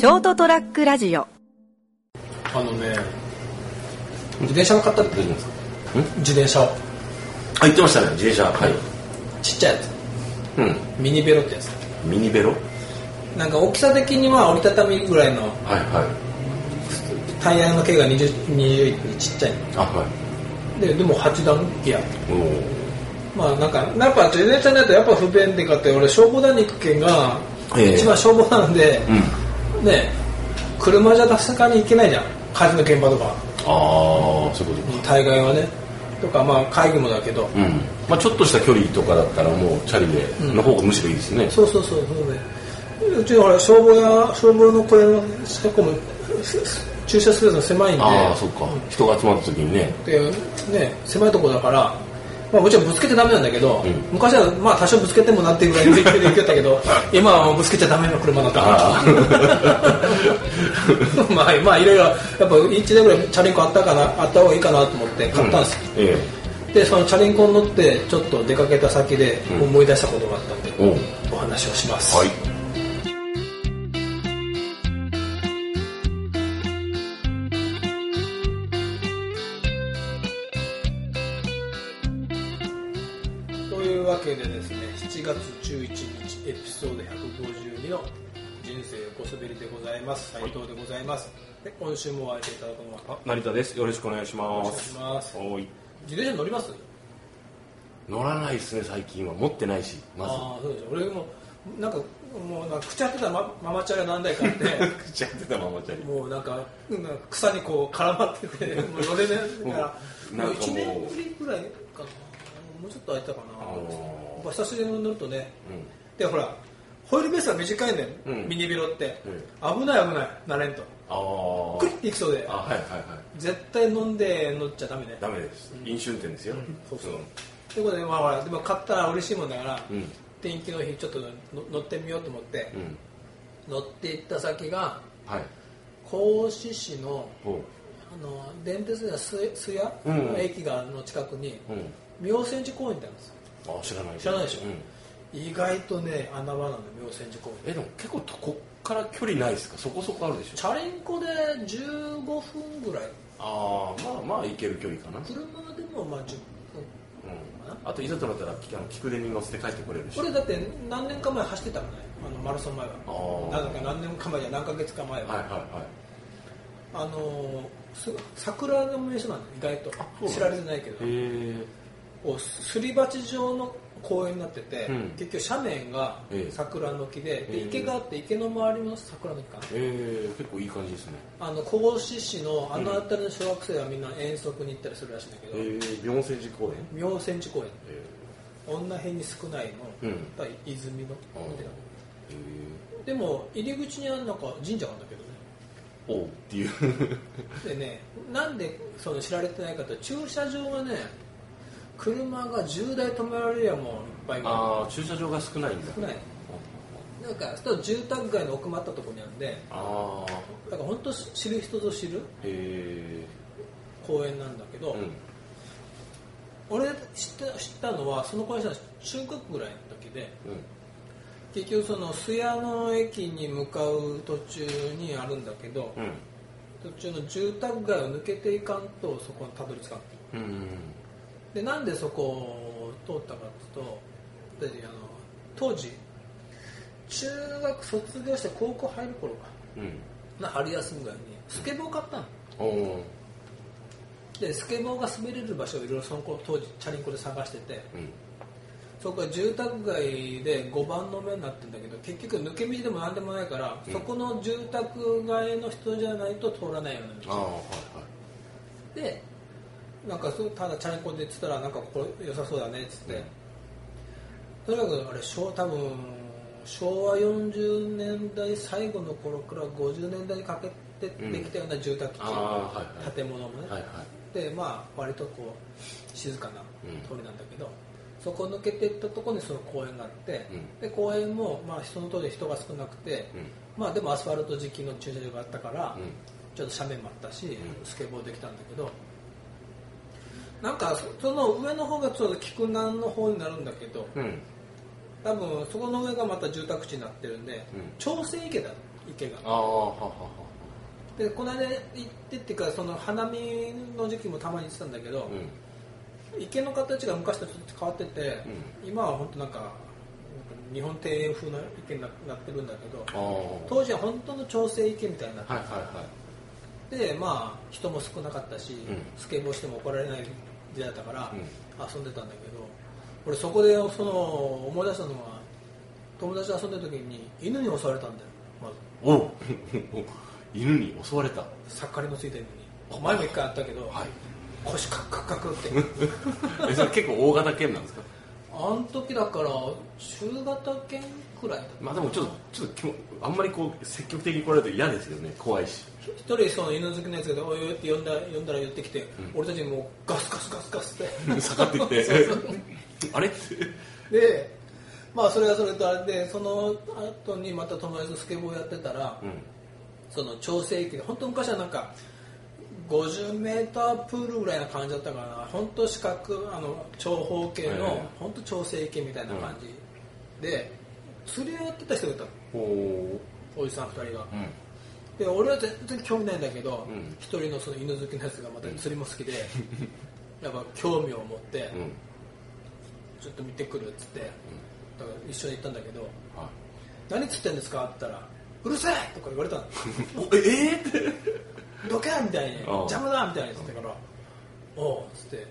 ショートトラックラジオ。あのね自転車を買ったって大丈夫ですか。自転車を。あ言ってましたね自転車。はい。ちっちゃいやつ。うん。ミニベロってやつ。ミニベロ？なんか大きさ的には折りたたみぐらいの。はいはい。タイヤの径が 20, 20ちっちゃい。あはででも8段ギアいおおまあなんかやっぱ自転車ないとやっぱ不便でかって俺消防団に行く件がええ。一番消防なんで、うんね車じゃ確かに行けないじゃん。火事の現場とか。ああそういうことか。大概はね。とかまあ会議もだけど、うん。まあちょっとした距離とかだったらもうチャリでの方がむしろいいですね。そうそうそうそうで。うちほら消防や消防の小屋の近くも駐車スペースが狭いんで。ああそっか。人が集まった時にね。でね狭いところだから、まあ、もちろんぶつけてダメなんだけど、うん。昔はまあ多少ぶつけてもなっていうぐらいの勢いで行けたけど 今はもうぶつけちゃダメな車だったからまあまあいろいろやっぱ1年ぐらいチャリンコあったかなあった方がいいかなと思って買ったんですよ、えでそのチャリンコに乗ってちょっと出かけた先でうん思い出したことがあったんで、お話をします、はいいうわけでですね7月11日エピソード152の人生横滑りでございます。斉藤でございます、で今週もお会いしていただくのはあ成田です。よろしくお願いしお願いますします。おい。自転車乗ります？乗らないですね最近は。持ってないしまず。ああそうです俺もなんか もうなんか口当てたマママチャリ何台かあって口たままチャリもうなんかうんなんか草にこう絡まっててもう乗れないから。もうもうなんかもう。1年ぶりぐらいかなもうちょっと空いたかな。あー。やっぱ久しぶりに乗るとね。うん。でほらホイールベースが短いん。だよ、うん。ミニビロって、うん。危ない危ない。慣れんと。あクリッていきそうで。はいはいはい。絶対飲んで乗っちゃダメね。ダメです。飲酒運転ですよ。そうそう。ということでまあほらでも買ったら嬉しいもんだから、うん。天気の日ちょっとの乗ってみようと思ってう、ん。乗って行った先がはい。甲子市のあの電鉄では須須谷うん。の駅がの近くにうん妙泉寺公園ってあるんですよ。あ知らない。知らないでしょ？うん。意外とね穴場なんだよ妙泉寺公園。えでも結構こっから距離ないですか？そこそこあるでしょ？チャリンコで15分ぐらい。ああまあまあ行ける距離かな。車でもまあ10分うん。あといざとなったら菊伝に乗せて帰ってこれるし。これだって何年か前走ってたのね。あのマラソン前は。なんか何年か前じゃ何ヶ月か前は、はいはいはい。あのす桜の名所なんだよ意外と。知られてないけどへえこうすり鉢状の公園になってて、うん。結局斜面がええ。桜の木で,、でええ。池があって池の周りも桜の木かな。えー、結構いい感じですね。あの甲子市のあの辺りの小学生はみんな遠足に行ったりするらしいんだけど、えー、妙泉寺公園？妙泉寺公園。え女辺に少ないの、うん。やっぱり泉のあーみたいなー、えでも入り口にはなんか神社があるんだけどね。ー、おうっていう。でねなんでその知られてないかと駐車場がね車が10台止められるやもういっぱいああ駐車場が少ないんだ。少ない。なんかちょっと住宅街の奥まったところにあるんで。ああだから本当知る人ぞ知るえ公園なんだけど、ー、うん。俺知った知ったのはその公園は中学ぐらいの時でうん。結局その須谷の駅に向かう途中にあるんだけど、うん。途中の住宅街を抜けていかんとそこにたどり着かんうんでなんでそこを通ったかっていうとであの当時中学卒業して高校入る頃か。うん。な春休みぐらいにスケボー買ったの。でスケボーが滑れる場所をいろいろその頃当時チャリンコで探してて。うん。そこが住宅街で5番の目になってるんだけど結局抜け道でも何でもないから、うん。そこの住宅街の人じゃないと通らないような道はいはい。でなんかそうただチャリンコで言ってたらなんかここ良さそうだねっつって、とにかくあれ昭多分昭和40年代最後の頃から50年代にかけてうんできたような住宅地、ああはいはい。建物もね、はいはい。でまあ割とこう静かなうん。通りなんだけど、そこ抜けていったところにその公園があって、うん。で公園もまあその当時人が少なくて、うん。まあでもアスファルト時期の駐車場があったから、うん。ちょっと斜面もあったし、ん。スケボーできたんだけどなんかそその上の方がちょうど菊南の方になるんだけどうん。多分そこの上がまた住宅地になってるんで、うん。朝鮮池だ池が。ああははは。でこの間行ってっていうかその花見の時期もたまに行ってたんだけど、うん。池の形が昔とちょっと変わってて、今は本当なんか日本庭園風の池にななってるんだけど当時は本当の調整池みたいになってはいはいて、でまあ人も少なかったし、ん。スケボーしても怒られない時代だったから、うん。遊んでたんだけど俺そこでその思い出したのは友達と遊んでる時に犬に襲われたんだよまず。おう。犬に襲われた。盛りのついた犬に。前も一回あったけど、はい。腰カッカッカクって。えそれ結構大型犬なんですか？あの時だから中型犬くらいだまあでもちょっとちょっとあんまりこう積極的に来られると嫌ですよね。怖いし。一人その犬好きのやつが「おいおい」って呼んだ呼んだら寄ってきて、俺たちにもうガスガスガスガスって。下がってきて。あれ？ってでまあそれはそれとあれでその後にまた友達とスケボーやってたら、うん。その調整器で本当昔はなんか50メータープールぐらいな感じだったからな。本当四角あの長方形はいはい。の本当調整池みたいな感じ、で釣りをやってた人がいたの。おじさん2人が。うん。で俺は全然興味ないんだけどうん。一、人のその犬好きのやつがまた釣りも好きで、やっぱ興味を持って、うん。ちょっと見てくるっつって、だから一緒に行ったんだけどは何釣ってんですか？って言ったらうるせえ！とか言われたの。え？えーってどけみたいに邪魔だみたいに言ってからおうっつって。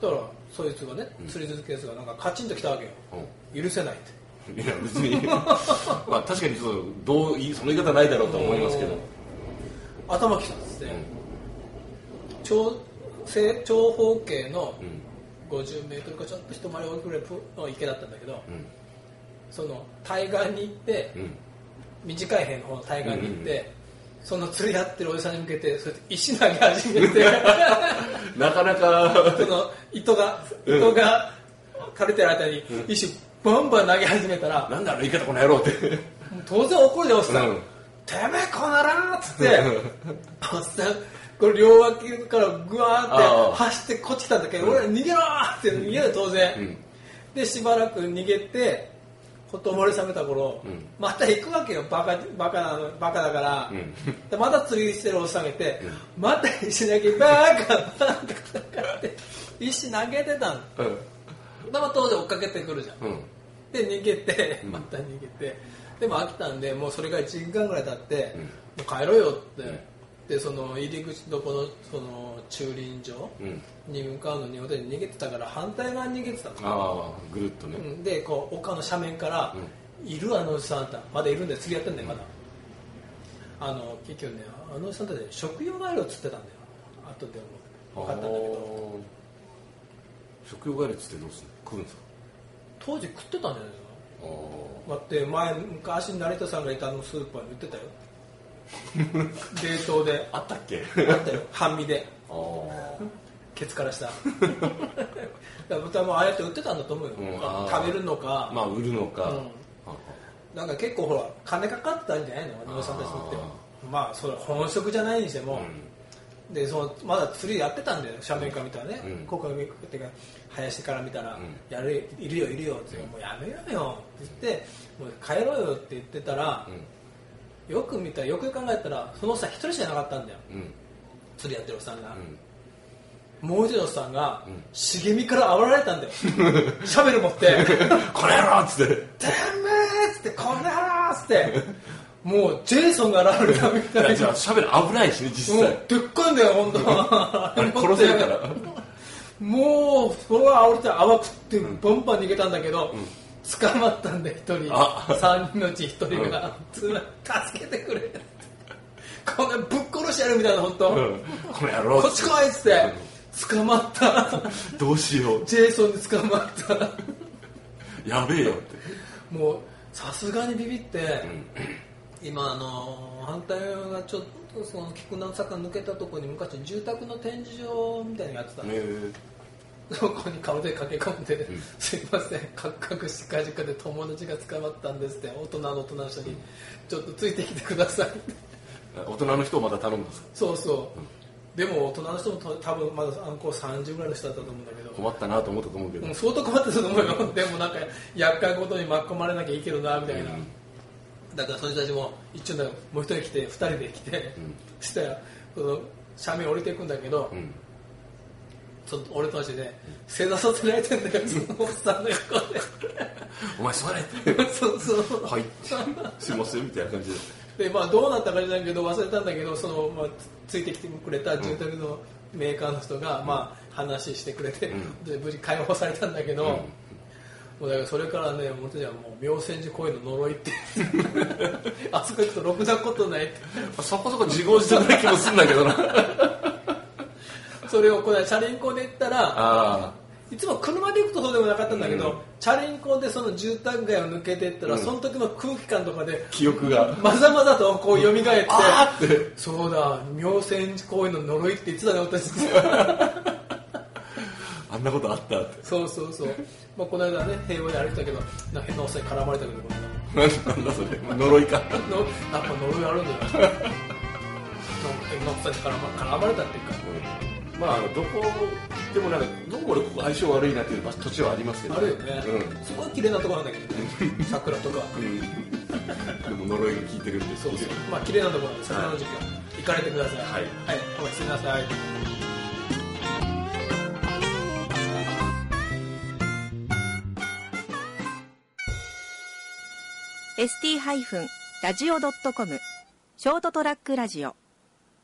そしたらそいつがね釣り続けやつがなんかカチンときたわけよ。許せないって。いや別に。まあ確かにちょっとどういその言い方ないだろうとは思いますけど。頭きたっつって、うん。長正長方形のうん。50メートルかちょっと一回り大きいぐらいの池だったんだけど、うん。その対岸に行って、うん。短い辺の方の対岸に行って、その釣りやってるおじさんに向けてそれで石投げ始めて。なかなか。その糸が糸が枯れてる間に石バンバン投げ始めたら、なんだあの言い方この野郎って。当然怒るでおっさ。ん、うん。てめえこの野郎っつっておっさんこれ両脇からグワーってああ。走ってこっち来たんだけど、俺ら逃げろーって逃げる当然、うん。でしばらく逃げてほとぼり冷めた頃、うん。また行くわけよ。バカバカなのバカだから、うん。でまた釣りしてるおっさんがいて、また石投げバーカバーカバカって石投げてたの。うん。でまあ当然追っかけてくるじゃん。うん。で逃げてうん。また逃げて。でも飽きたんでもうそれが1時間ぐらい経って、うん。もう帰ろうよって、うんでその入り口のこのその駐輪場うん。に向かうのに俺逃げてたから反対側に逃げてたの。ああぐるっとね。うん。でこう丘の斜面から「いるあのおじさんあんた。まだいるんだよ。釣りやってんだよまだ」あの結局ねあのおじさんたち食用ガエルを釣ってたんだよ。後でも分かったんだけど。食用ガエルっつってどうするの？食うんですか？当時食ってたんじゃないの？あ。だって前昔成田さんがいたあのスーパーに売ってたよ冷凍でああったっけ？あったよ。半身で。ケツからした。だ豚もああやって売ってたんだと思うよ、うん食べるのか、まあ売るのか、うん。あなんか結構ほら金かかってたんじゃないの？おじさんたちって。はまあそれ本職じゃないにしても、でそのまだ釣りやってたんだよ。斜面から見たらね、うん。ここっていうか林から見たら、うん。やるいるよいるよって、もうやめようよって言ってもう帰ろうよって言ってたら、うんよく見たらよく考えたらそのおっさん一人しかいなかったんだよ。うん。釣りやってるおっさんが、うん。もう一人のおっさんが、うん。茂みから煽られたんだよ。シャベル持って。この野郎っつって「てめえ!」っつって「こんな野郎!」っつって。もうジェイソンが現れたみたいな。じゃあしゃべる危ないしね実もう際でっかいんだよ本当。あれ殺せるから。もうそれは煽れて泡食ってバンバン逃げたんだけど、捕まったんで一人。あ。3人のうち一人が、助けてくれ。こんなぶっ殺してやるみたいな本当、うん。この野郎。こっち来いっつって。捕まった。どうしよう。ジェイソンに捕まった。やべえよって。もうさすがにビビって、今あの反対側がちょっとその菊南坂抜けたところに昔住宅の展示場みたいなのやってたの、ねそこに顔で駆け込んで、すいません、カクカクしかじかで友達が捕まったんですって、大人の大人の人に、ちょっとついてきてくださいって。大人の人をまた頼むんですか？そうそう。でも大人の人もと多分まだあの子30ぐらいの人だったと思うんだけど、困ったなと思ったと思うけど、うん相当困ってたと思うよ。でもなんか、厄介事に巻き込まれなきゃいいけどな、みたいな。だからその人たちも一応もう一人来て二人で来て、そしたらその斜面降りていくんだけど、うんその俺たちで正座させられてんだよ。そのおっさんの横で。お前座れって。そうそう。はい。すいませんみたいな感じで。でまあどうなったかじゃないけど忘れたんだけどその、まあ、つついてきてくれた住宅のメーカーの人が、まあ話してくれて、うん。で無事解放されたんだけど、もうだからそれからね俺たちはもう妙泉寺公園の呪いって。あそこ行くとろくなことないって。そこそこ自業自得な気もするんだけどなそれをこれチャリンコで行ったらあいつも車で行くとそうでもなかったんだけど、うん。チャリンコでその住宅街を抜けていったら、うん。その時の空気感とかであ記憶が。まざまざとこう蘇って って。そうだ妙泉寺公園の呪いって言ってた。ね 私あんなことあったって。そうそうそう、まあ、この間ね平和で歩いたけどな変なおっさんに絡まれたけどなんだそれ。呪いか。のやっぱ呪いあるんだよ。変なおっさんに絡ま絡まれたっていうかまあどこでもなんかどこも俺ここ相性悪いなっていう場所土地はありますけど。あるよね、うん。すごい綺麗なところなんだけどね。桜とか。うん、でも呪いが効いてるんでそうそう。まあ綺麗なところなんで桜の時期は。行かれてください。はい。はい、お待ちください。ST-radio.com ショートトラックラジオ